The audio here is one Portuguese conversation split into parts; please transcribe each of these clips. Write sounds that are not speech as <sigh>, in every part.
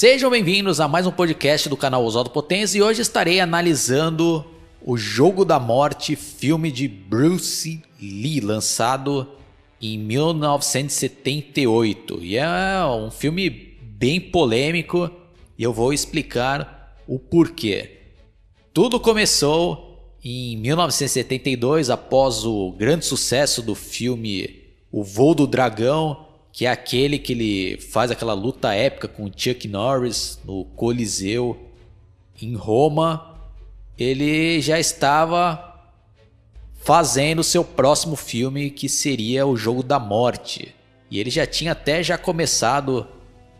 Sejam bem-vindos a mais um podcast do canal Oswaldo Potência e hoje estarei analisando o Jogo da Morte, filme de Bruce Lee, lançado em 1978. E é um filme bem polêmico e eu vou explicar o porquê. Tudo começou em 1972 após o grande sucesso do filme O Voo do Dragão, que é aquele que ele faz aquela luta épica com Chuck Norris no Coliseu em Roma. Ele já estava fazendo seu próximo filme que seria o Jogo da Morte. E ele já tinha até já começado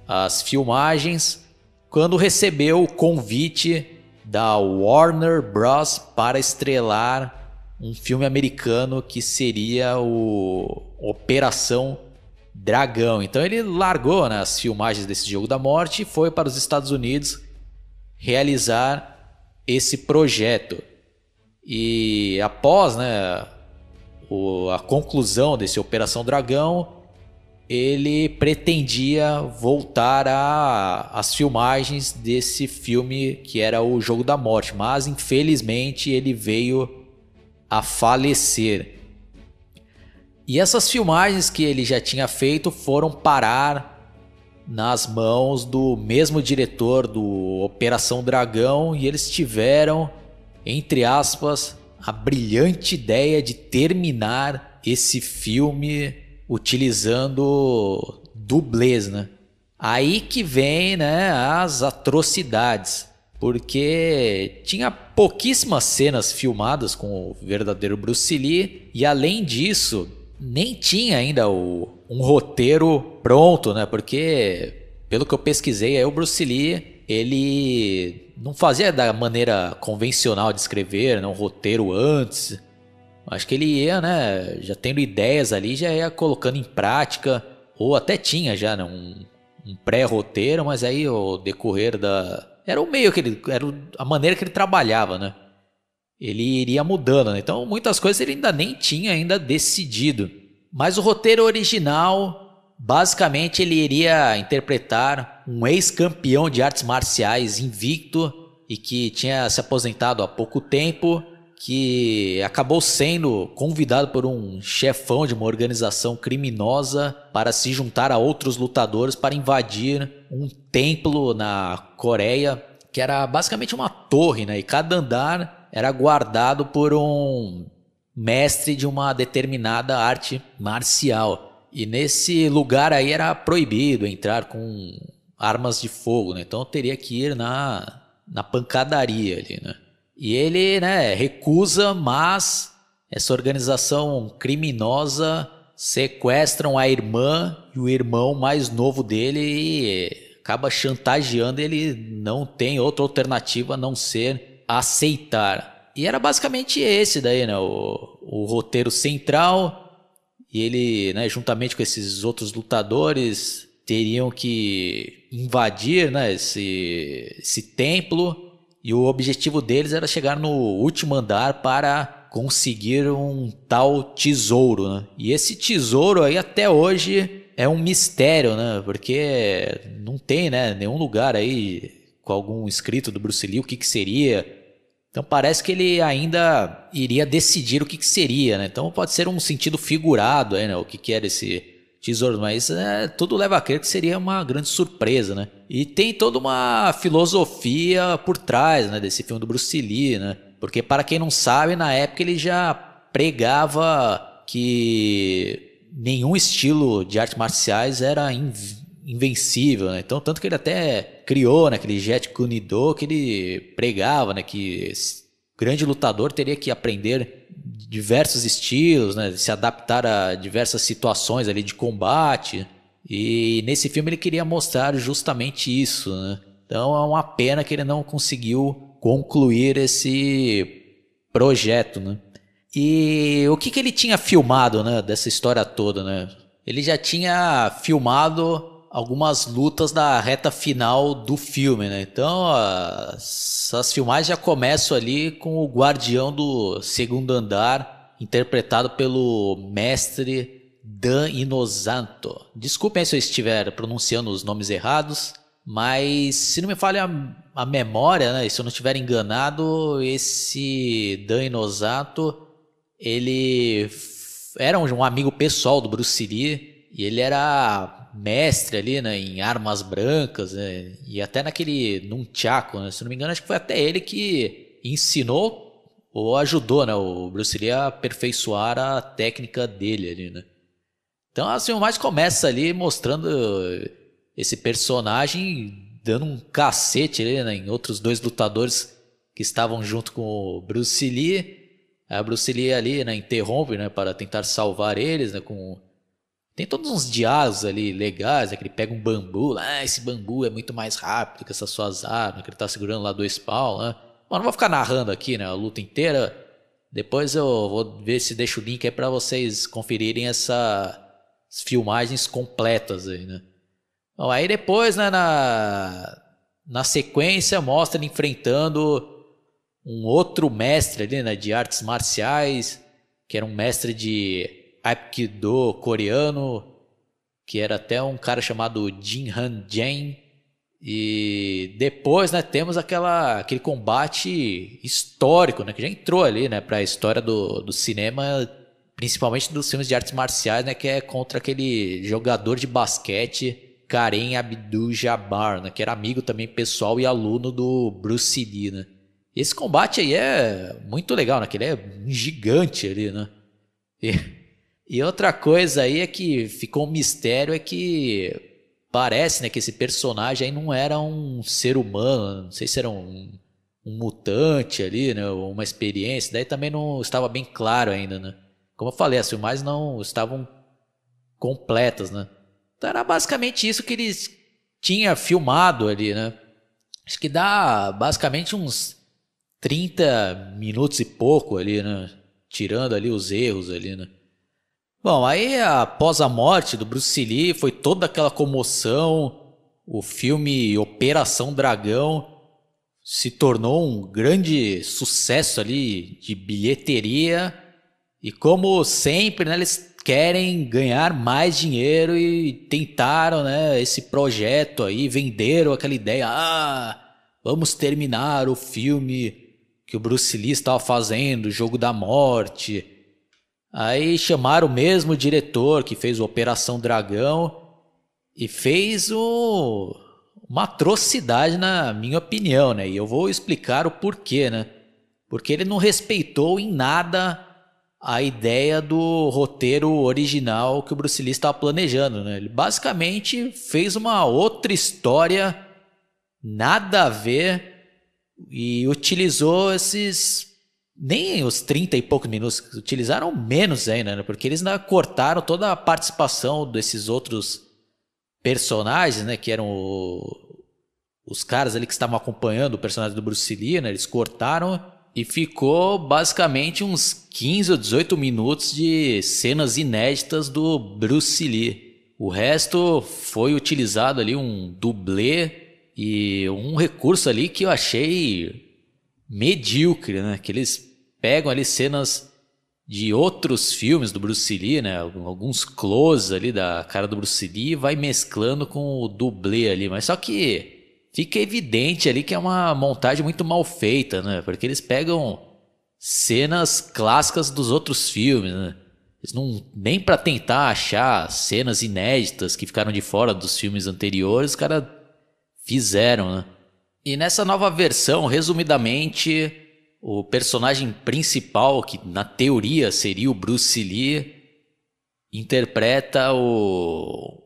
as filmagens quando recebeu o convite da Warner Bros para estrelar um filme americano que seria o Operação Dragão. Então ele largou né, as filmagens desse Jogo da Morte e foi para os Estados Unidos realizar esse projeto. E após né, o- a conclusão desse Operação Dragão, ele pretendia voltar às filmagens desse filme que era o Jogo da Morte, mas infelizmente ele veio a falecer. E essas filmagens que ele já tinha feito foram parar nas mãos do mesmo diretor do Operação Dragão e eles tiveram, entre aspas, a brilhante ideia de terminar esse filme utilizando dublês, né? Aí que vem, né, as atrocidades, porque tinha pouquíssimas cenas filmadas com o verdadeiro Bruce Lee e além disso, nem tinha ainda o- um roteiro pronto, né? Porque pelo que eu pesquisei, aí o Bruce Lee, ele não fazia da maneira convencional de escrever, né, um roteiro antes. Acho que ele ia, né, já tendo ideias ali, já ia colocando em prática, ou até tinha já, né, um, um pré-roteiro, mas aí o decorrer da. Era o meio que ele. Era a maneira que ele trabalhava, né? Ele iria mudando, né? Então muitas coisas ele ainda nem tinha ainda decidido. Mas o roteiro original, basicamente, ele iria interpretar um ex-campeão de artes marciais invicto e que tinha se aposentado há pouco tempo, que acabou sendo convidado por um chefão de uma organização criminosa para se juntar a outros lutadores para invadir um templo na Coreia, que era basicamente uma torre, né? E cada andar era guardado por um mestre de uma determinada arte marcial. E nesse lugar aí era proibido entrar com armas de fogo, né? Então teria que ir na, na pancadaria ali, né? E ele, né, recusa, mas essa organização criminosa sequestram a irmã e o irmão mais novo dele e acaba chantageando, ele não tem outra alternativa a não ser aceitar. E era basicamente esse daí, né, o, o roteiro central, e ele, né, juntamente com esses outros lutadores, teriam que invadir né, esse, esse templo. E o objetivo deles era chegar no último andar para conseguir um tal tesouro. Né? E esse tesouro aí até hoje é um mistério, né? Porque não tem, né, nenhum lugar aí com algum escrito do Bruce Lee o que, que seria. Então parece que ele ainda iria decidir o que, que seria, né? Então pode ser um sentido figurado aí, né? O que, que era esse tesouro, mas é, tudo leva a crer que seria uma grande surpresa, né? E tem toda uma filosofia por trás, né, desse filme do Bruce Lee, né? Porque para quem não sabe, na época ele já pregava que nenhum estilo de artes marciais era invencível, né? Então, tanto que ele até criou, né, aquele Jet Kunido que ele pregava, né, que grande lutador teria que aprender diversos estilos, né, se adaptar a diversas situações ali de combate. E nesse filme ele queria mostrar justamente isso, né? Então é uma pena que ele não conseguiu concluir esse projeto, né? E o que, que ele tinha filmado, né, dessa história toda, né? Ele já tinha filmado algumas lutas da reta final do filme, né? Então, as, as filmagens já começam ali com o guardião do segundo andar, interpretado pelo mestre Dan Inosanto. Desculpem se eu estiver pronunciando os nomes errados, mas se não me falha a, memória, né? Se eu não estiver enganado, esse Dan Inosanto, ele era um amigo pessoal do Bruce Lee e ele era mestre ali, né, em armas brancas, né, e até naquele nunchaku, né, se não me engano, acho que foi até ele que ensinou ou ajudou, né, o Bruce Lee a aperfeiçoar a técnica dele ali, né. Então assim, o mais começa ali mostrando esse personagem dando um cacete ali, né, em outros dois lutadores que estavam junto com o Bruce Lee. A Bruce Lee ali, né, interrompe, né, para tentar salvar eles, né, com tem todos uns diálogos ali legais, é que ele pega um bambu, ah, esse bambu é muito mais rápido que essas suas armas, que ele tá segurando lá dois pau, né? Mas não vou ficar narrando aqui, né, a luta inteira. Depois eu vou ver se deixo o link aí para vocês conferirem essas filmagens completas aí, né? Bom, aí depois, né, na, na sequência, mostra ele enfrentando um outro mestre ali, né, de artes marciais, que era um mestre de Aikido coreano, que era até um cara chamado Jin Han Jen. E depois, né, temos aquela, aquele combate histórico, né, que já entrou ali, né, para a história do, do cinema, principalmente dos filmes de artes marciais, né, que é contra aquele jogador de basquete Karen Abdul-Jabbar, né, que era amigo também pessoal e aluno do Bruce Lee, né. Esse combate aí é muito legal, né, que ele é um gigante ali, né. E e outra coisa aí é que ficou um mistério é que parece, né, que esse personagem aí não era um ser humano, não sei se era um, um mutante ali, né, uma experiência, daí também não estava bem claro ainda, né. Como eu falei, as filmagens não estavam completas, né. Então era basicamente isso que eles tinha filmado ali, né. Acho que dá basicamente uns 30 minutos e pouco ali, né, tirando ali os erros ali, né. Bom, aí após a morte do Bruce Lee foi toda aquela comoção. O filme Operação Dragão se tornou um grande sucesso ali de bilheteria. E como sempre, né, eles querem ganhar mais dinheiro e tentaram, né, esse projeto aí, venderam aquela ideia, ah, vamos terminar o filme que o Bruce Lee estava fazendo, o Jogo da Morte. Aí chamaram o mesmo diretor que fez o Operação Dragão e fez o... uma atrocidade, na minha opinião, né? E eu vou explicar o porquê, né? Porque ele não respeitou em nada a ideia do roteiro original que o Bruce Lee estava planejando, né? Ele basicamente fez uma outra história, nada a ver, e utilizou esses nem os 30 e poucos minutos utilizaram menos ainda, né? porque eles cortaram toda a participação desses outros personagens, né, que eram o, os caras ali que estavam acompanhando o personagem do Bruce Lee, né? Eles cortaram e ficou basicamente uns 15 ou 18 minutos de cenas inéditas do Bruce Lee. O resto foi utilizado ali um dublê e um recurso ali que eu achei medíocre, né? Que eles pegam ali cenas de outros filmes do Bruce Lee, né? Alguns close ali da cara do Bruce Lee e vai mesclando com o dublê ali, mas só que fica evidente ali que é uma montagem muito mal feita, né? Porque eles pegam cenas clássicas dos outros filmes, né? Eles não nem para tentar achar cenas inéditas que ficaram de fora dos filmes anteriores, os caras fizeram, né? E nessa nova versão, resumidamente, o personagem principal, que na teoria seria o Bruce Lee, interpreta o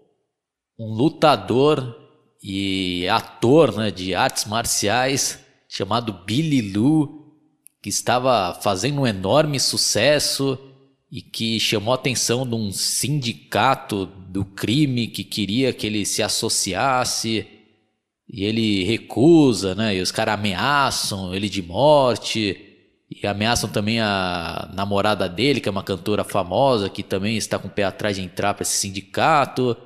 um lutador e ator né, de artes marciais chamado Billy Lu, que estava fazendo um enorme sucesso e que chamou a atenção de um sindicato do crime que queria que ele se associasse e ele recusa, né? E os caras ameaçam ele de morte e ameaçam também a namorada dele, que é uma cantora famosa, que também está com o pé atrás de entrar para esse sindicato.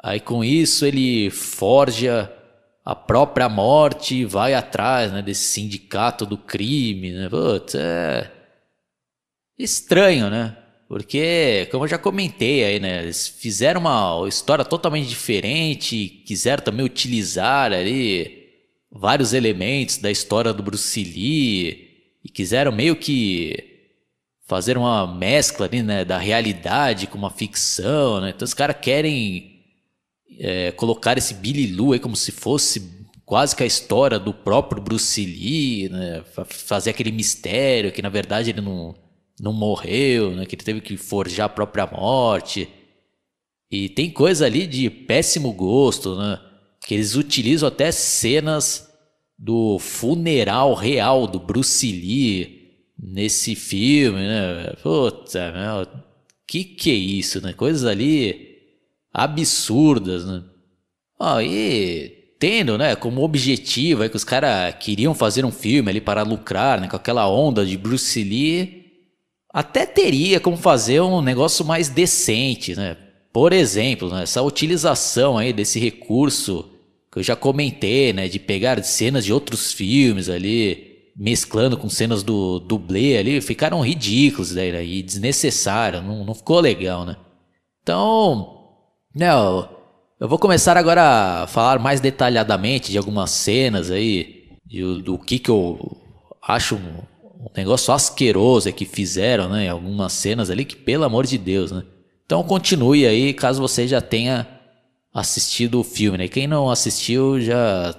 Aí com isso ele forja a própria morte e vai atrás né, desse sindicato do crime. Né? Putz, é estranho, né? Porque, como eu já comentei aí, né? Eles fizeram uma história totalmente diferente, quiseram também utilizar ali vários elementos da história do Bruce Lee e quiseram meio que fazer uma mescla ali, né, da realidade com uma ficção, né? Então os caras querem é, colocar esse Billy Lou aí como se fosse quase que a história do próprio Bruce Lee, né? Fazer aquele mistério que na verdade ele não não morreu, né? Que ele teve que forjar a própria morte. E tem coisa ali de péssimo gosto, né? Que eles utilizam até cenas do funeral real do Bruce Lee nesse filme, né? Puta, meu, que que é isso, né? Coisas ali absurdas, né? Ó, e tendo, né, como objetivo é que os caras queriam fazer um filme ali para lucrar, né, com aquela onda de Bruce Lee, até teria como fazer um negócio mais decente, né? Por exemplo, né, essa utilização aí desse recurso que eu já comentei, né, de pegar cenas de outros filmes ali, mesclando com cenas do dublê ali, ficaram ridículos daí, né, e desnecessários, não, não ficou legal, né? Então, né, eu vou começar agora a falar mais detalhadamente de algumas cenas aí, do, do que que eu acho um negócio asqueroso é que fizeram, né? Algumas cenas ali que, pelo amor de Deus, né? Então continue aí, caso você já tenha assistido o filme, né? Quem não assistiu já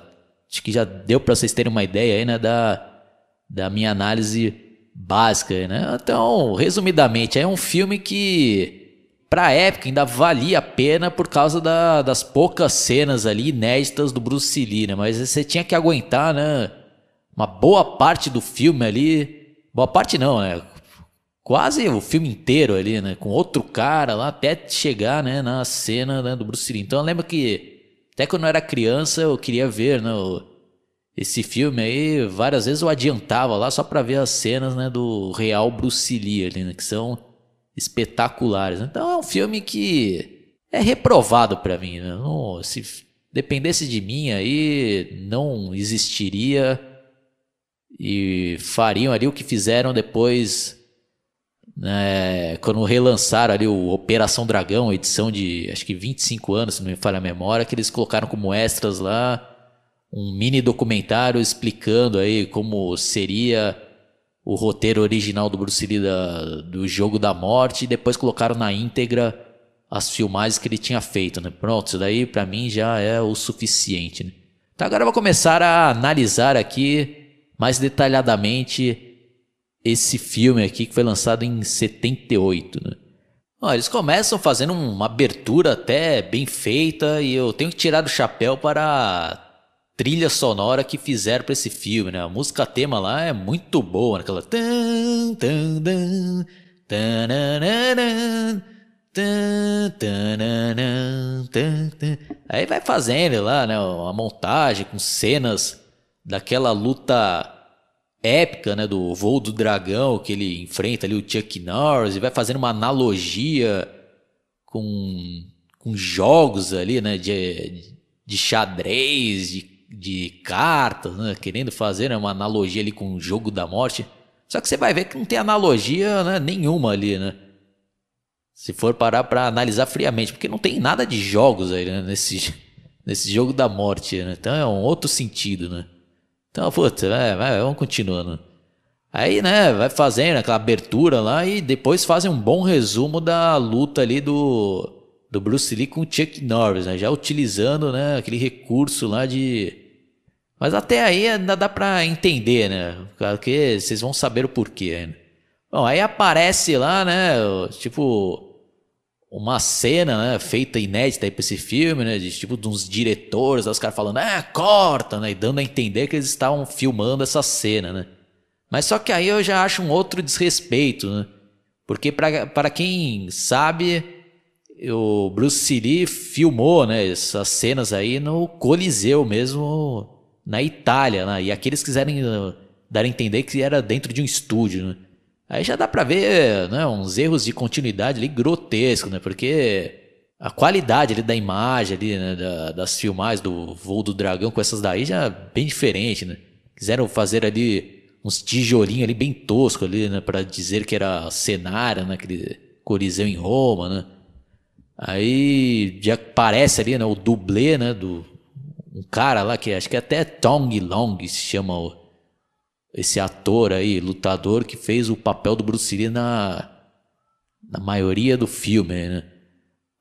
acho que já deu para vocês terem uma ideia aí, né, da, da minha análise básica, né? Então, resumidamente, é um filme que pra época ainda valia a pena por causa da, das poucas cenas ali inéditas do Bruce Lee, né? Mas você tinha que aguentar, né? Uma boa parte do filme ali. Boa parte não, né? Quase o filme inteiro ali, né? Com outro cara lá até chegar, né? Na cena né, do Bruce Lee. Então eu lembro que até quando eu era criança eu queria ver, né? Esse filme aí, várias vezes eu adiantava lá só para ver as cenas, né? Do real Bruce Lee ali, né? Que são espetaculares. Então é um filme que é reprovado para mim, né? Não, se dependesse de mim aí, não existiria e fariam ali o que fizeram depois, né, quando relançaram ali o Operação Dragão, edição de acho que 25 anos, se não me falha a memória, que eles colocaram como extras lá um mini documentário explicando aí como seria o roteiro original do Bruce Lee da, do Jogo da Morte e depois colocaram na íntegra as filmagens que ele tinha feito, né? Pronto, isso daí para mim já é o suficiente, né? Então agora eu vou começar a analisar aqui mais detalhadamente esse filme aqui que foi lançado em 78, né? Ó, eles começam fazendo uma abertura até bem feita e eu tenho que tirar do chapéu para a trilha sonora que fizeram para esse filme, né? A música tema lá é muito boa, né? aquela Aí vai fazendo lá, né, uma montagem com cenas daquela luta épica, né, do voo do dragão que ele enfrenta ali o Chuck Norris e vai fazendo uma analogia com, com jogos ali, né, de, de xadrez, de, de cartas, né, querendo fazer né, uma analogia ali com o jogo da morte. Só que você vai ver que não tem analogia né, nenhuma ali, né? Se for parar para analisar friamente, porque não tem nada de jogos aí né, nesse, <laughs> nesse jogo da morte, né? Então é um outro sentido, né? Então, puta, vai, vamos continuando. Aí, né, vai fazendo aquela abertura lá e depois fazem um bom resumo da luta ali do, do Bruce Lee com o Chuck Norris, né? Já utilizando, né, aquele recurso lá de... Mas até aí ainda dá pra entender, né? Porque vocês vão saber o porquê, né? Bom, aí aparece lá, né, tipo uma cena né, feita inédita pra esse filme, né? De tipo de uns diretores, os caras falando, ah, corta, né? E dando a entender que eles estavam filmando essa cena, né? Mas só que aí eu já acho um outro desrespeito, né? Porque para quem sabe, o Bruce Lee filmou né, essas cenas aí no Coliseu mesmo, na Itália, né? E aqueles quiserem uh, dar a entender que era dentro de um estúdio, né? Aí já dá pra ver né, uns erros de continuidade ali grotescos, né? Porque a qualidade ali da imagem ali, né, da, das filmagens do voo do dragão com essas daí já é bem diferente, né? Quiseram fazer ali uns tijolinhos ali bem tosco ali, né? Pra dizer que era cenário, né? Aquele coliseu em Roma, né? Aí já aparece ali, né? O dublê, né? Do, um cara lá que acho que até Tong Long se chama o esse ator aí, lutador, que fez o papel do Bruce Lee na, na maioria do filme, né?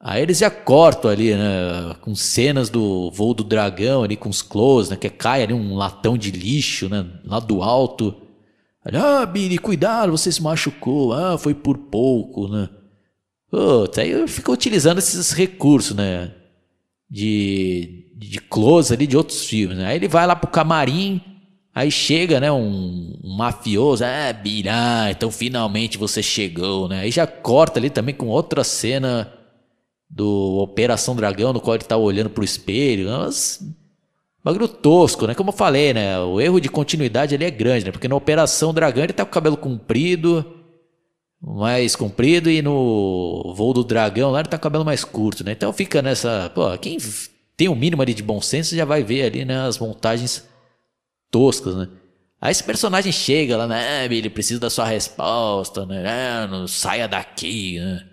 Aí eles já cortam ali, né? Com cenas do voo do dragão ali, com os close, né? Que cai ali um latão de lixo, né? Lá do alto. ah, Billy, cuidado, você se machucou. Ah, foi por pouco, né? Puta, aí fico utilizando esses recursos, né? De, de close ali de outros filmes, né? Aí ele vai lá pro camarim Aí chega, né, um, um mafioso, ah, Birá, então finalmente você chegou, né? Aí já corta ali também com outra cena do Operação Dragão, no qual ele tá olhando pro espelho. Mas, bagulho tosco, né? Como eu falei, né? O erro de continuidade ali é grande, né? Porque na Operação Dragão ele tá com o cabelo comprido, mais comprido, e no Voo do Dragão lá ele tá com o cabelo mais curto, né? Então fica nessa. Pô, quem tem o um mínimo ali de bom senso já vai ver ali, né? As montagens toscas, né? Aí esse personagem chega lá, né? Ele precisa da sua resposta, né? Ah, não saia daqui, né?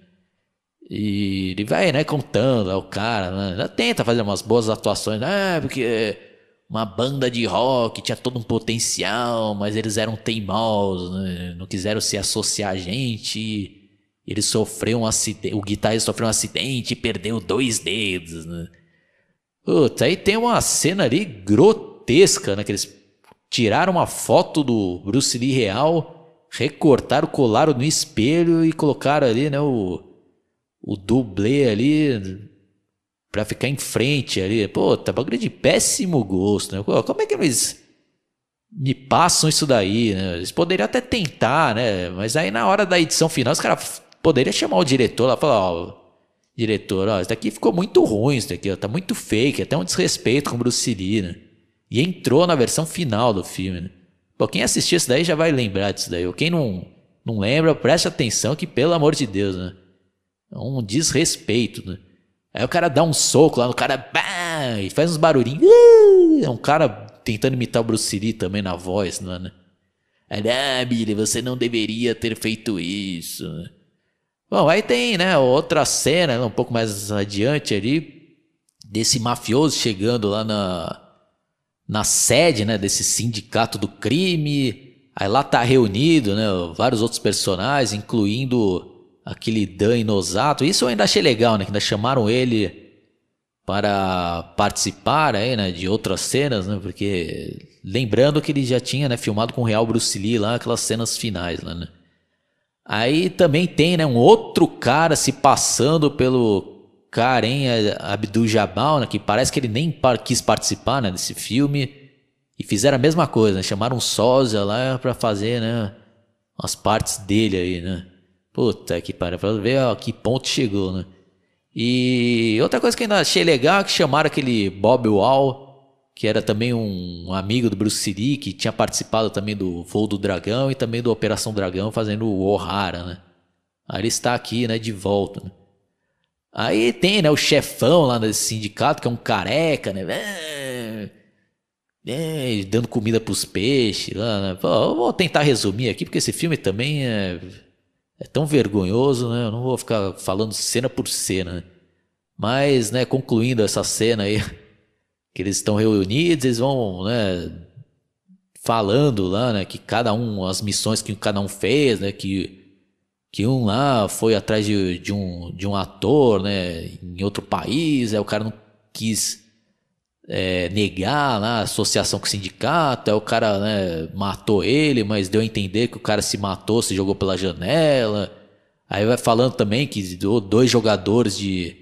E ele vai, né, contando ao cara, né? Tenta fazer umas boas atuações, ah, porque uma banda de rock tinha todo um potencial, mas eles eram teimosos, né? não quiseram se associar a gente. Ele sofreu um acidente, o guitarrista sofreu um acidente e perdeu dois dedos, né? Puta, aí tem uma cena ali grotesca, né? Tiraram uma foto do Bruce Lee real, recortaram, colaram no espelho e colocaram ali, né, o, o dublê ali pra ficar em frente ali. Pô, tá bagulho de péssimo gosto, né? Como é que eles me passam isso daí, né? Eles poderiam até tentar, né? Mas aí na hora da edição final, os caras poderiam chamar o diretor lá e falar, ó, diretor, ó, isso daqui ficou muito ruim, isso daqui, ó, tá muito fake, até um desrespeito com o Bruce Lee, né? E entrou na versão final do filme. Né? Pô, quem assistiu isso daí já vai lembrar disso daí. Quem não, não lembra, preste atenção que, pelo amor de Deus, né? É um desrespeito, né? Aí o cara dá um soco lá no cara, e faz uns barulhinhos. É um cara tentando imitar o Bruce Lee também na voz, não é, né? Aí, ah, Billy, você não deveria ter feito isso. Bom, aí tem, né, outra cena, um pouco mais adiante ali, desse mafioso chegando lá na, na sede né, desse sindicato do crime. Aí lá tá reunido né, vários outros personagens, incluindo aquele Dan Inosato. Isso eu ainda achei legal, né? Que ainda chamaram ele para participar aí, né, de outras cenas, né? Porque lembrando que ele já tinha né, filmado com o Real Bruce Lee lá aquelas cenas finais lá, né? Aí também tem né, um outro cara se passando pelo Karen Abdul-Jabbar, né, que parece que ele nem quis participar né, desse filme. E fizeram a mesma coisa, né, chamaram um sósia lá pra fazer né, as partes dele aí, né? Puta que pariu, pra ver a que ponto chegou, né? E outra coisa que ainda achei legal é que chamaram aquele Bob Wall, que era também um amigo do Bruce Lee, que tinha participado também do Voo do Dragão e também do Operação Dragão, fazendo o O'Hara, né? Aí ele está aqui, né, de volta, né? Aí tem, né, o chefão lá desse sindicato, que é um careca, né? É, é, dando comida pros peixes lá, né? Pô, eu vou tentar resumir aqui, porque esse filme também é, é tão vergonhoso, né? Eu não vou ficar falando cena por cena, né? Mas, né, concluindo essa cena aí, que eles estão reunidos, eles vão, né, falando lá, né, que cada um, as missões que cada um fez, né, que que um lá foi atrás de, de, um, de um ator, né, em outro país, aí o cara não quis é, negar a associação com o sindicato, aí o cara, né, matou ele, mas deu a entender que o cara se matou, se jogou pela janela. Aí vai falando também que dois jogadores de,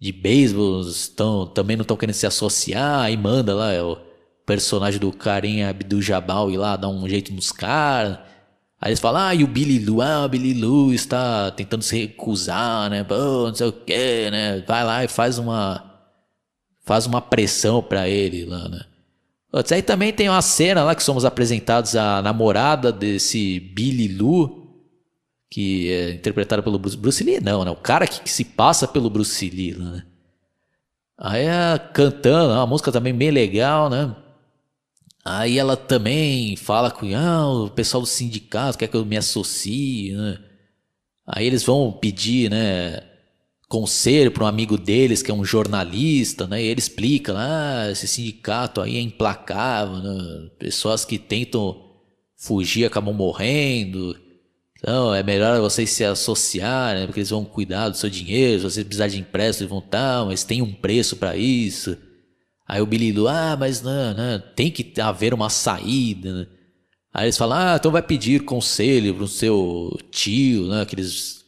de beisebol estão, também não estão querendo se associar, aí manda lá é o personagem do Karim Abdul-Jabal ir lá dar um jeito nos caras. Aí eles falam, ah, e o Billy Lu, ah, o Billy Lu está tentando se recusar, né? Pô, não sei o quê, né? Vai lá e faz uma. Faz uma pressão pra ele lá, né? Aí também tem uma cena lá que somos apresentados a namorada desse Billy Lu, que é interpretada pelo Bruce, Bruce Lee, não, né? O cara que, que se passa pelo Bruce Lee, né? Aí é cantando, uma música também bem legal, né? Aí ela também fala com ah, o pessoal do sindicato quer que eu me associe, né? Aí eles vão pedir, né, conselho para um amigo deles que é um jornalista, né? E ele explica, ah, esse sindicato aí é implacável, né? Pessoas que tentam fugir acabam morrendo. Então é melhor vocês se associarem, né? porque eles vão cuidar do seu dinheiro. Se vocês precisarem de empréstimo, eles vão estar, mas tem um preço para isso. Aí o Billy ah, mas não, não, tem que haver uma saída. Aí eles falam, ah, então vai pedir conselho pro seu tio, né? Que eles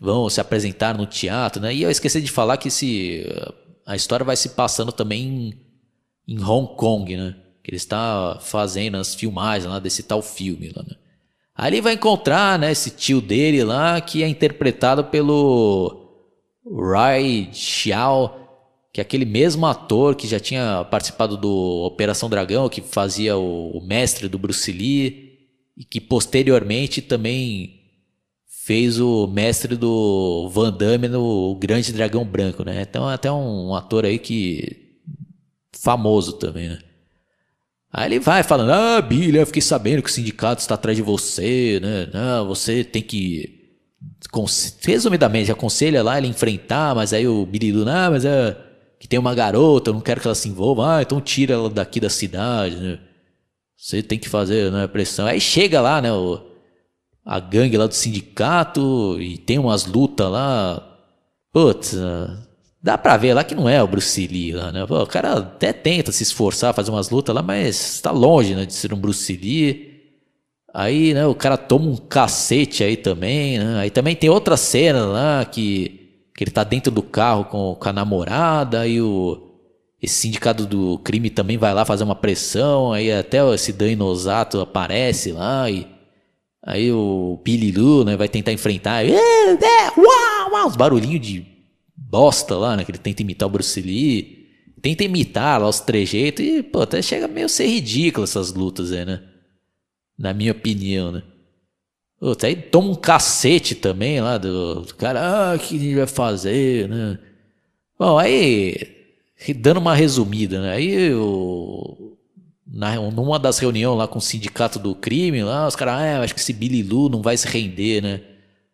vão se apresentar no teatro, né? E eu esqueci de falar que se a história vai se passando também em, em Hong Kong, né? Que ele está fazendo as filmagens lá desse tal filme lá, né? Aí ele vai encontrar, né, esse tio dele lá, que é interpretado pelo Rai Xiao, que aquele mesmo ator que já tinha participado do Operação Dragão, que fazia o, o mestre do Bruce Lee, e que posteriormente também fez o mestre do Van Damme no Grande Dragão Branco, né? Então é até um, um ator aí que famoso também, né? Aí ele vai falando, ah, Billy, eu fiquei sabendo que o sindicato está atrás de você, né? Não, você tem que resumidamente, aconselha lá ele enfrentar, mas aí o Billy do, ah, mas é que tem uma garota, eu não quero que ela se envolva, ah, então tira ela daqui da cidade, né? Você tem que fazer né, pressão. Aí chega lá, né, o, a gangue lá do sindicato e tem umas lutas lá. Putz, dá pra ver lá que não é o Bruce Lee lá, né? O cara até tenta se esforçar, fazer umas lutas lá, mas tá longe, né, de ser um Bruce Lee. Aí, né, o cara toma um cacete aí também, né? Aí também tem outra cena lá que que ele tá dentro do carro com, com a namorada e o esse sindicato do crime também vai lá fazer uma pressão, aí até esse Dan Inosato aparece lá e aí o Pililu, né, vai tentar enfrentar, e, é, uau, uau, os barulhinhos de bosta lá, né, que ele tenta imitar o Bruce Lee, tenta imitar lá os trejeitos e, pô, até chega meio a ser ridículo essas lutas aí, né? Na minha opinião, né? Aí toma um cacete também lá do, do cara, ah, o que a gente vai fazer, né? Bom, aí, dando uma resumida, né? Aí eu, na, numa das reuniões lá com o sindicato do crime, lá, os caras, ah, acho que esse Billy Lu não vai se render, né?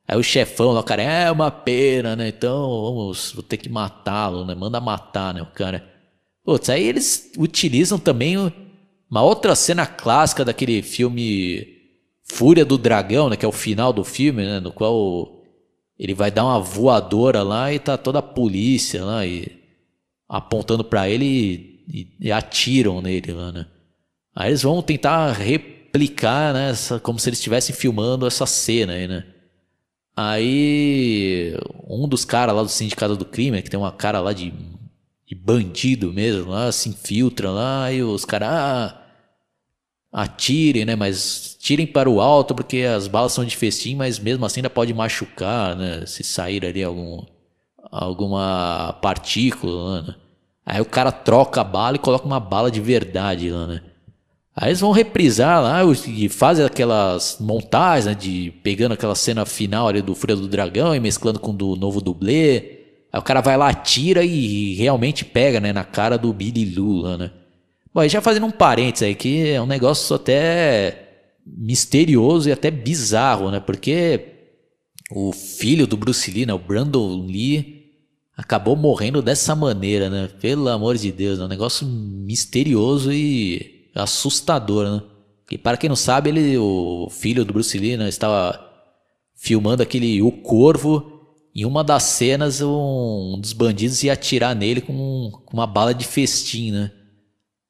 Aí o chefão lá, o cara, é uma pena, né? Então, vamos, vou ter que matá-lo, né? Manda matar, né? O cara. Putz, aí eles utilizam também uma outra cena clássica daquele filme Fúria do Dragão, né, que é o final do filme, né, no qual ele vai dar uma voadora lá e tá toda a polícia lá e apontando para ele e, e, atiram nele lá, né? Aí eles vão tentar replicar, né, essa, como se eles estivessem filmando essa cena aí, né? Aí um dos caras lá do sindicato do crime, que tem uma cara lá de, de bandido mesmo, lá se infiltra lá e os caras ah, atirem, né? Mas tirem para o alto porque as balas são de festim, mas mesmo assim ainda pode machucar, né? Se sair ali algum, alguma partícula, né? Aí o cara troca a bala e coloca uma bala de verdade lá, né? Aí eles vão reprisar lá e fazem aquelas montagens, né, de pegando aquela cena final ali do Fúria do Dragão e mesclando com do novo dublê. Aí o cara vai lá, tira e realmente pega, né, na cara do Billy Lula, né? Bom, já fazendo um parênteses aí, que é um negócio até misterioso e até bizarro, né? Porque o filho do Bruce Lee, né, o Brandon Lee, acabou morrendo dessa maneira, né? Pelo amor de Deus, é um negócio misterioso e assustador, né? E para quem não sabe, ele, o filho do Bruce Lee, né, estava filmando aquele O Corvo. Em uma das cenas, um, dos bandidos ia atirar nele com, com uma bala de festim, né?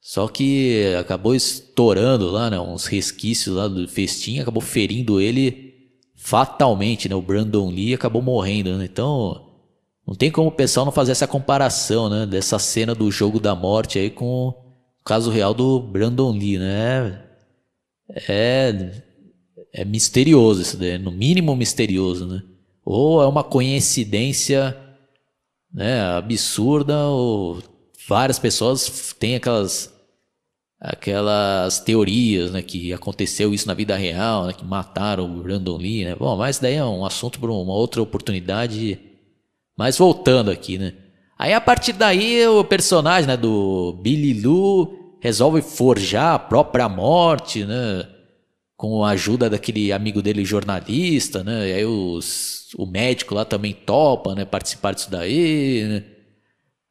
Só que acabou estourando lá, né? Uns resquícios lá do festim, acabou ferindo ele fatalmente, né? O Brandon Lee acabou morrendo, né? Então, não tem como o pessoal não fazer essa comparação, né? Dessa cena do jogo da morte aí com o caso real do Brandon Lee, né? É, é misterioso isso daí, no mínimo misterioso, né? Ou é uma coincidência né, absurda, ou várias pessoas têm aquelas aquelas teorias, né, que aconteceu isso na vida real, né, que mataram o Brandon Lee, né? Bom, mas daí é um assunto para uma outra oportunidade. Mas voltando aqui, né? Aí a partir daí o personagem, né, do Billy Lou resolve forjar a própria morte, né? Com a ajuda daquele amigo dele jornalista, né? E aí os, o médico lá também topa, né, participar disso daí, né?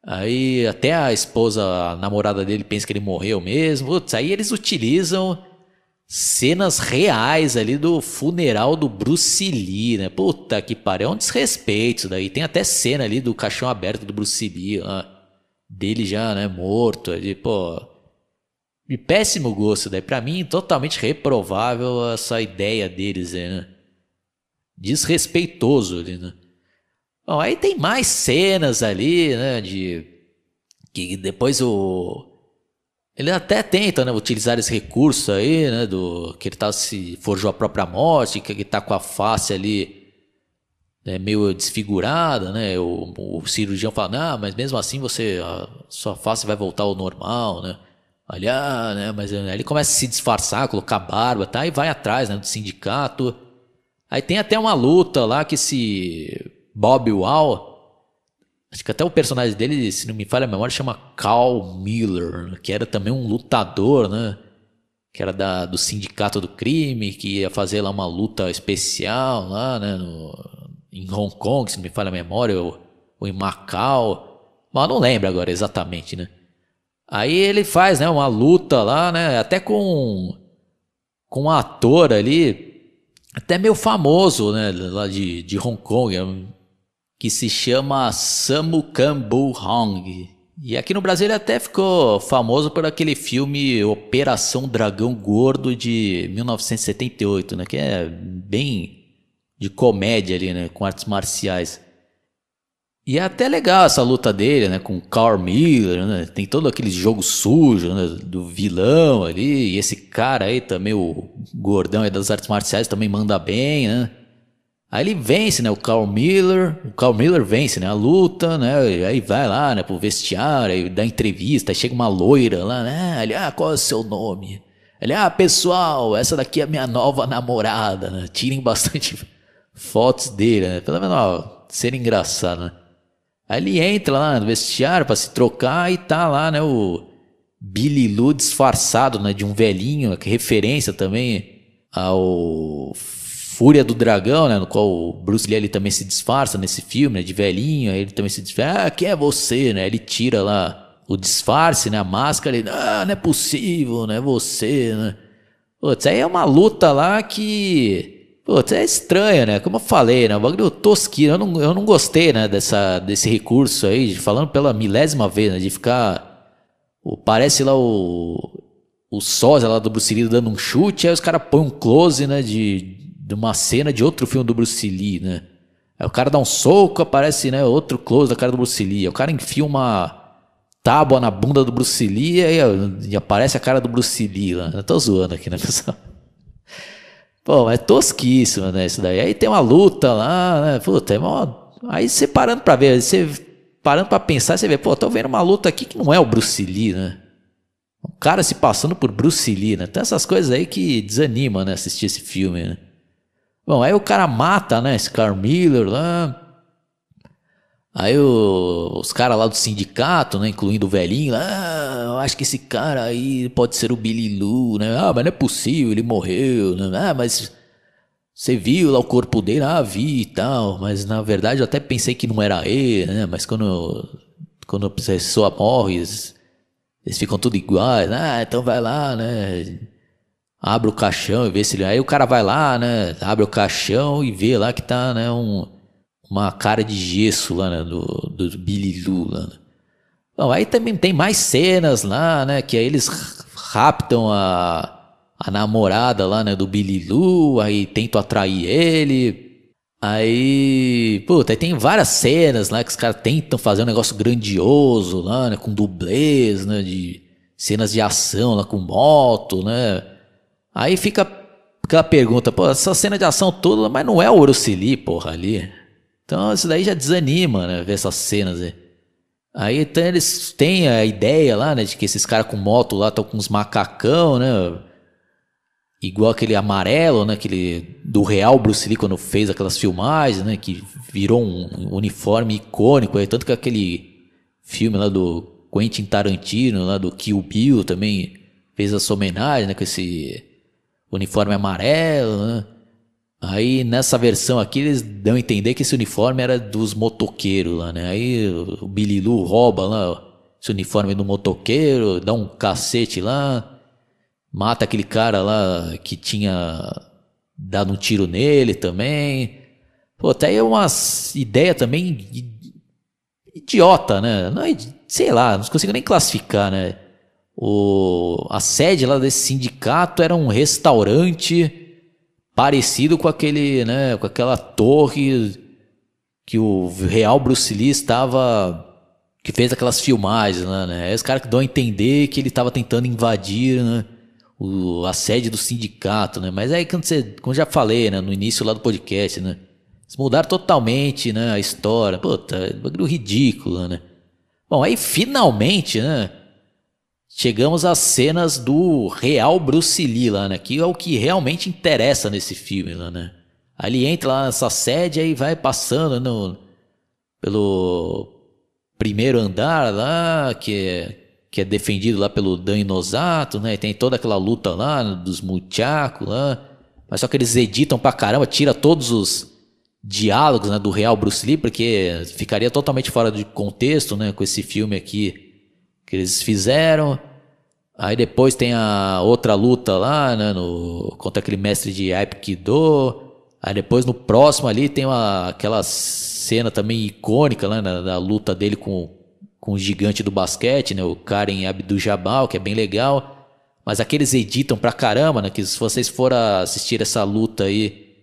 Aí até a esposa, a namorada dele pensa que ele morreu mesmo. Putz, aí eles utilizam cenas reais ali do funeral do Bruce Lee, né? Puta que pariu, é um desrespeito isso daí. Tem até cena ali do caixão aberto do Bruce Lee, dele já, né, morto ali, pô. De péssimo gosto, daí pra mim totalmente reprovável essa ideia deles né? Desrespeitoso ali, né? Bom, aí tem mais cenas ali, né, de que depois o ele até tenta, né, utilizar esse recurso aí, né, do que ele tá se forjou a própria morte, que ele tá com a face ali né, meio desfigurada, né? O, o cirurgião fala: "Não, mas mesmo assim você sua face vai voltar ao normal, né?" Olha, né, mas aí ele começa a se disfarçar, colocar barba, tá? E vai atrás, né, do sindicato. Aí tem até uma luta lá que se Bob Wall. Acho que até o personagem dele, se não me falha a memória, chama Carl Miller, que era também um lutador, né? Que era da, do sindicato do crime, que ia fazer lá uma luta especial lá, né? No, em Hong Kong, se não me falha a memória, ou, ou em Macau. Mas não lembro agora exatamente, né? Aí ele faz, né, uma luta lá, né, até com com um ator ali, até meio famoso, né, lá de, de Hong Kong, é que se chama Samu Kambu Hong. E aqui no Brasil ele até ficou famoso por aquele filme Operação Dragão Gordo de 1978, né? Que é bem de comédia ali, né? Com artes marciais. E é até legal essa luta dele, né? Com Carl Miller, né? Tem todo aquele jogo sujo, né? Do vilão ali. E esse cara aí também, o gordão aí das artes marciais, também manda bem, né? Aí ele vence, né? O Carl Miller. O Carl Miller vence, né? A luta, né? Aí vai lá, né? Pro vestiário, aí dá entrevista, aí chega uma loira lá, né? Ele, ah, qual é o seu nome? Ele, ah, pessoal, essa daqui é a minha nova namorada, né? Tirem bastante <laughs> fotos dele, né? Pelo menos, ó, ser engraçado, né? Aí ele entra lá no vestiário para se trocar e tá lá, né? O Billy Lou disfarçado, né? De um velhinho, que referência também ao Fúria do Dragão, né, no qual o Bruce Lee ele também se disfarça nesse filme, né, de velhinho, ele também se disfarça, ah, quem é você, né, ele tira lá o disfarce, né, a máscara, ele, ah, não é possível, não é você, né. Putz, aí é uma luta lá que, putz, é estranha, né, como eu falei, né, o bagulho tosquinho, eu não, eu não gostei, né, dessa, desse recurso aí, falando pela milésima vez, né, de ficar, parece lá o, o sósia lá do Bruce Lee dando um chute, aí os caras põem um close, né, de de uma cena de outro filme do Bruce Lee, né? Aí o cara dá um soco, aparece, né, outro close da cara do Bruce Lee. Aí o cara enfia uma tábua na bunda do Bruce Lee e, e aparece a cara do Bruce Lee lá. Eu tô zoando aqui, né, <laughs> pessoal? Pô, é tosquíssimo, né, isso daí. Aí tem uma luta lá, né, puta, é mó... Aí você parando pra ver, você parando pra pensar, você vê, pô, tô vendo uma luta aqui que não é o Bruce Lee, né? Um cara se passando por Bruce Lee, né? Tem essas coisas aí que desanimam, né, assistir esse filme, né? Bom, aí o cara mata, né, esse Carl Miller lá. Aí o, os caras lá do sindicato, né, incluindo o velhinho, ah, eu acho que esse cara aí pode ser o Billy Lu, né? Ah, mas não é possível, ele morreu, né? Ah, mas você viu lá o corpo dele? Ah, vi e tal, mas na verdade eu até pensei que não era ele, né? Mas quando, quando a pessoa morre, eles, eles ficam tudo iguais, ah, então vai lá, né? Abre o caixão e vê se ele. Aí o cara vai lá, né? Abre o caixão e vê lá que tá, né? Um, uma cara de gesso lá, né? Do, do Billy Lu lá, né? Bom, aí também tem mais cenas lá, né? Que aí eles raptam a a namorada lá, né, do Billy Lu, aí tento atrair ele. Aí, puta, aí tem várias cenas lá que os caras tentam fazer um negócio grandioso lá, né, com dublês, né, de cenas de ação lá com moto, né. Aí fica aquela pergunta, pô, essa cena de ação toda, mas não é o Lee, porra, ali. Então isso daí já desanima, né, ver essas cenas aí. Aí então, eles têm a ideia lá, né, de que esses caras com moto lá estão com uns macacão, né, igual aquele amarelo, né, aquele do real Bruce Lee quando fez aquelas filmagens, né, que virou um uniforme icônico, aí, tanto que aquele filme lá do Quentin Tarantino, lá do Kill Bill também fez essa homenagem, né, com esse uniforme amarelo, né? Aí nessa versão aqui eles dão a entender que esse uniforme era dos motoqueiros lá, né? Aí o Billy Lu rouba lá esse uniforme do motoqueiro, dá um cacete lá, mata aquele cara lá que tinha dado um tiro nele também. Pô, até é uma ideia também idiota, né? Não, é sei lá, não consigo nem classificar, né? O, a sede lá desse sindicato era um restaurante parecido com aquele, né, com aquela torre que o real Bruce Lee estava que fez aquelas filmagens lá, né? É os caras que dão a entender que ele estava tentando invadir, né? o, a sede do sindicato, né? Mas aí, quando você, como já falei, né, no início lá do podcast, né? Eles mudaram totalmente, né, a história. Puta, bagulho ridículo, né? Bom, aí finalmente, né? Chegamos às cenas do real Bruce Lee lá, né? Que é o que realmente interessa nesse filme lá, né? Ele entra lá nessa sede e vai passando no, pelo primeiro andar lá, que é que é defendido lá pelo Dan Inosato, né? tem toda aquela luta lá dos muchacos lá. Mas só que eles editam pra caramba, tira todos os diálogos né, do real Bruce Lee, porque ficaria totalmente fora de contexto, né? Com esse filme aqui que eles fizeram. Aí depois tem a outra luta lá, né? No, contra aquele mestre de Aikido. Aí depois no próximo ali tem uma, aquela cena também icônica né, da luta dele com com o gigante do basquete, né, o Karen Abdul-Jabbar, que é bem legal. Mas aqueles editam pra caramba, né, que se vocês forem assistir essa luta aí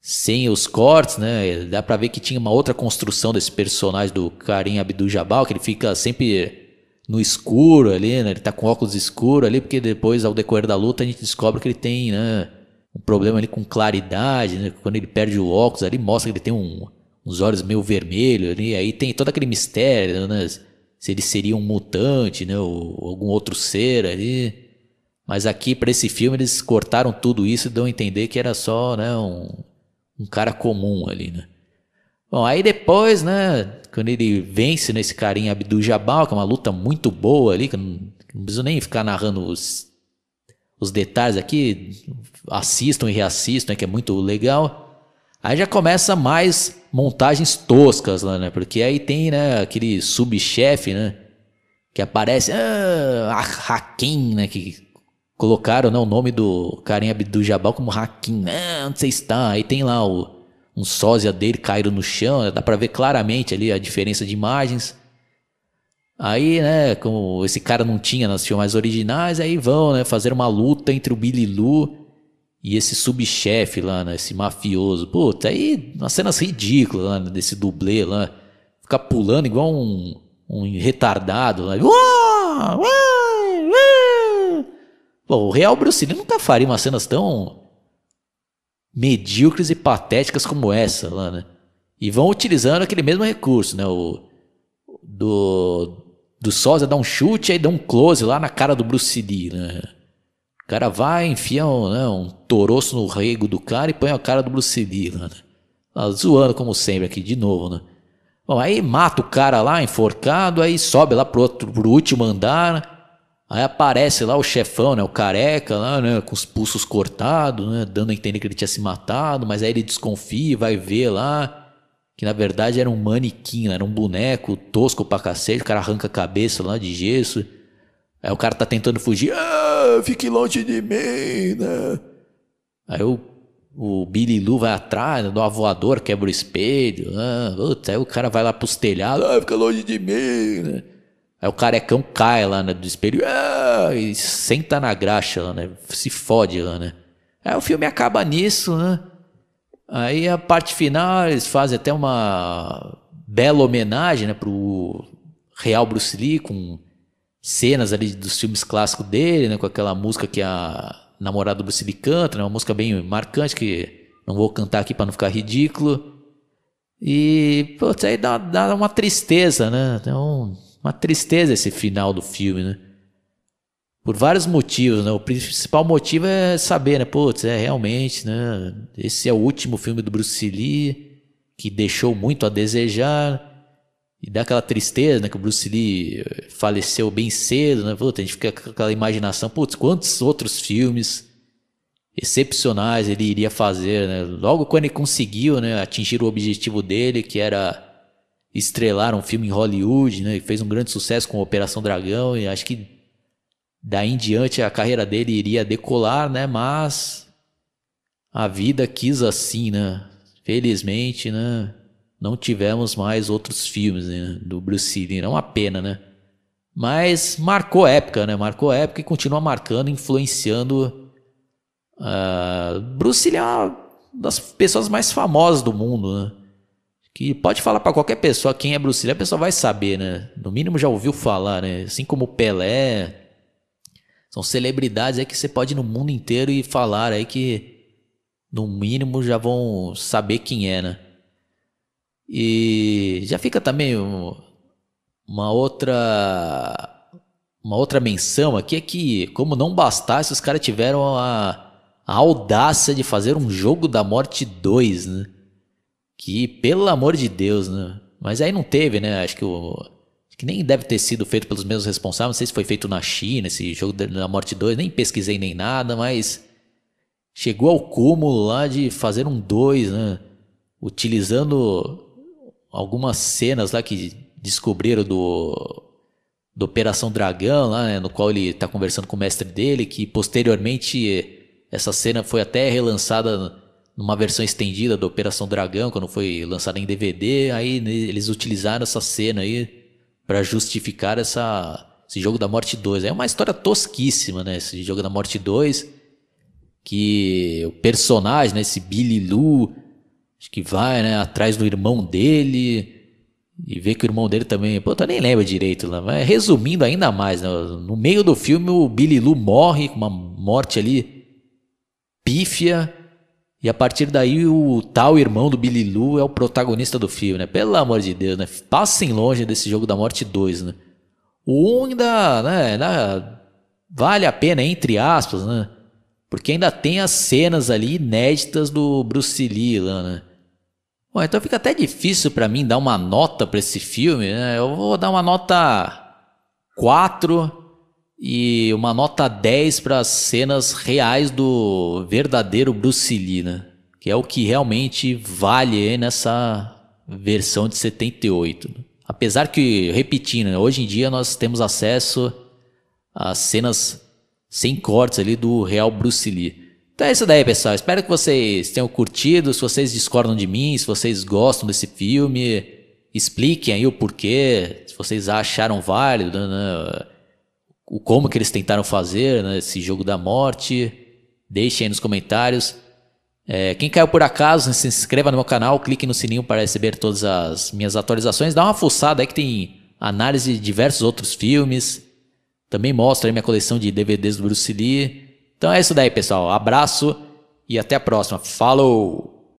sem os cortes, né, dá pra ver que tinha uma outra construção desse personagem do Karen Abdul-Jabbar, que ele fica sempre no escuro ali, né, ele tá com óculos escuros ali, porque depois, ao decorrer da luta, a gente descobre que ele tem, né, um problema ali com claridade, né, quando ele perde o óculos ali, mostra que ele tem um, uns olhos meio vermelhos ali, aí tem todo aquele mistério, né, se ele seria um mutante, né, ou algum outro ser ali. Mas aqui para esse filme eles cortaram tudo isso e dão a entender que era só, né, um, um cara comum ali, né. Bom, aí depois, né, quando ele vence nesse carinha Abdul Jabal, que é uma luta muito boa ali, que eu não, não preciso nem ficar narrando os, os detalhes aqui, assistam e reassistam, né, que é muito legal. Aí já começa mais montagens toscas lá, né? Porque aí tem, né, aquele subchefe, né? Que aparece, ah, Hakim, né? Que colocaram né, o nome do Karim Abdul-Jabal como Hakim. Ah, onde você está? Aí tem lá o, um sósia dele caído no chão, né? dá pra ver claramente ali a diferença de imagens. Aí, né, como esse cara não tinha nas filmes originais, aí vão, né, fazer uma luta entre o Billy Lu e esse subchefe lá, né, esse mafioso. Puta, aí umas cenas ridículas lá, né, desse dublê lá. Ficar pulando igual um, um retardado lá. Bom, o Real Bruce Lee nunca faria umas cenas tão medíocres e patéticas como essa lá, né? E vão utilizando aquele mesmo recurso, né? O, do, do sósia dá um chute, aí dá um close lá na cara do Bruce Lee, né? O cara vai, enfia um, né, um toroço no rego do cara e põe a cara do Bruce Lee lá, né? Ah, zoando como sempre aqui, de novo, né? Bom, aí mata o cara lá, enforcado, aí sobe lá pro, outro, pro último andar. Aí aparece lá o chefão, né? O careca lá, né? Com os pulsos cortados, né? Dando a entender que ele tinha se matado, mas aí ele desconfia, vai ver lá que na verdade era um manequim, era um boneco tosco pra cacete, o cara arranca a cabeça lá de gesso. Aí o cara tá tentando fugir, ah, fique longe de mim, né? Aí o, o Billy Lu vai atrás, né, dá quebra o espelho, ah, aí o cara vai lá pros telhados, ah, fica longe de mim, né? Aí o carecão cai lá né, do espelho ah, e senta na graxa lá, né? Se fode lá, né? Aí o filme acaba nisso, né? Aí a parte final eles fazem até uma bela homenagem né, pro real Bruce Lee com cenas ali dos filmes clássicos dele, né, com aquela música que a namorada do Bruce Lee canta, né, uma música bem marcante que não vou cantar aqui para não ficar ridículo. E, putz, aí dá, dá uma tristeza, né? Então, uma tristeza esse final do filme, né? Por vários motivos, né? O principal motivo é saber, né? Putz, é realmente, né? Esse é o último filme do Bruce Lee que deixou muito a desejar. E dá aquela tristeza, né? Que o Bruce Lee faleceu bem cedo, né? Putz, a gente fica com aquela imaginação, putz, quantos outros filmes excepcionais ele iria fazer, né? Logo quando ele conseguiu, né? Atingir o objetivo dele, que era estrelar um filme em Hollywood, né? E fez um grande sucesso com Operação Dragão e acho que daí em diante a carreira dele iria decolar, né? Mas a vida quis assim, né? Felizmente, né? Não tivemos mais outros filmes né? do Bruce Lee, é uma pena, né? Mas marcou época, né? Marcou época e continua marcando, influenciando. Uh, Bruce Lee é uma das pessoas mais famosas do mundo, né? Que pode falar para qualquer pessoa quem é Bruce Lee, a pessoa vai saber, né? No mínimo já ouviu falar, né? Assim como Pelé. São celebridades aí que você pode ir no mundo inteiro e falar aí que no mínimo já vão saber quem é, né? E já fica também uma outra uma outra menção aqui é que como não bastasse os caras tiveram a, a audácia de fazer um jogo da morte 2, né? Que, pelo amor de Deus, né? Mas aí não teve, né? Acho que o. Que nem deve ter sido feito pelos mesmos responsáveis. Não sei se foi feito na China, esse jogo da Morte 2. Nem pesquisei nem nada, mas. Chegou ao cúmulo lá de fazer um 2, né? Utilizando algumas cenas lá que descobriram do. Do Operação Dragão, lá, né? no qual ele está conversando com o mestre dele, que posteriormente essa cena foi até relançada numa versão estendida da Operação Dragão, quando foi lançada em DVD, aí eles utilizaram essa cena aí para justificar essa, esse jogo da Morte 2. É uma história tosquíssima, né? Esse jogo da Morte 2, que o personagem, né, esse Billy Lou, que vai, né, atrás do irmão dele e vê que o irmão dele também, pô, eu nem lembro direito lá, mas resumindo ainda mais, né, no meio do filme o Billy Lou morre com uma morte ali pífia e a partir daí o tal irmão do Billy Lou é o protagonista do filme, né? Pelo amor de Deus, né? Passem longe desse jogo da morte 2, né? O 1 ainda, né, ainda vale a pena, entre aspas, né? Porque ainda tem as cenas ali inéditas do Bruce Lee lá, né? Bom, então fica até difícil para mim dar uma nota para esse filme, né? Eu vou dar uma nota 4 e uma nota 10 para as cenas reais do verdadeiro Bruce Lee, né? Que é o que realmente vale nessa versão de 78. Apesar que, repetindo, né? hoje em dia nós temos acesso às cenas sem cortes ali do real Bruce Lee. Então é isso daí, pessoal. Espero que vocês tenham curtido. Se vocês discordam de mim, se vocês gostam desse filme, expliquem aí o porquê. Se vocês acharam válido, né? O como que eles tentaram fazer né, esse jogo da morte. Deixem aí nos comentários. É, quem caiu por acaso, se inscreva no meu canal, clique no sininho para receber todas as minhas atualizações. Dá uma fuçada aí que tem análise de diversos outros filmes. Também mostra aí minha coleção de DVDs do Bruce Lee. Então é isso daí, pessoal. Abraço e até a próxima. Falou!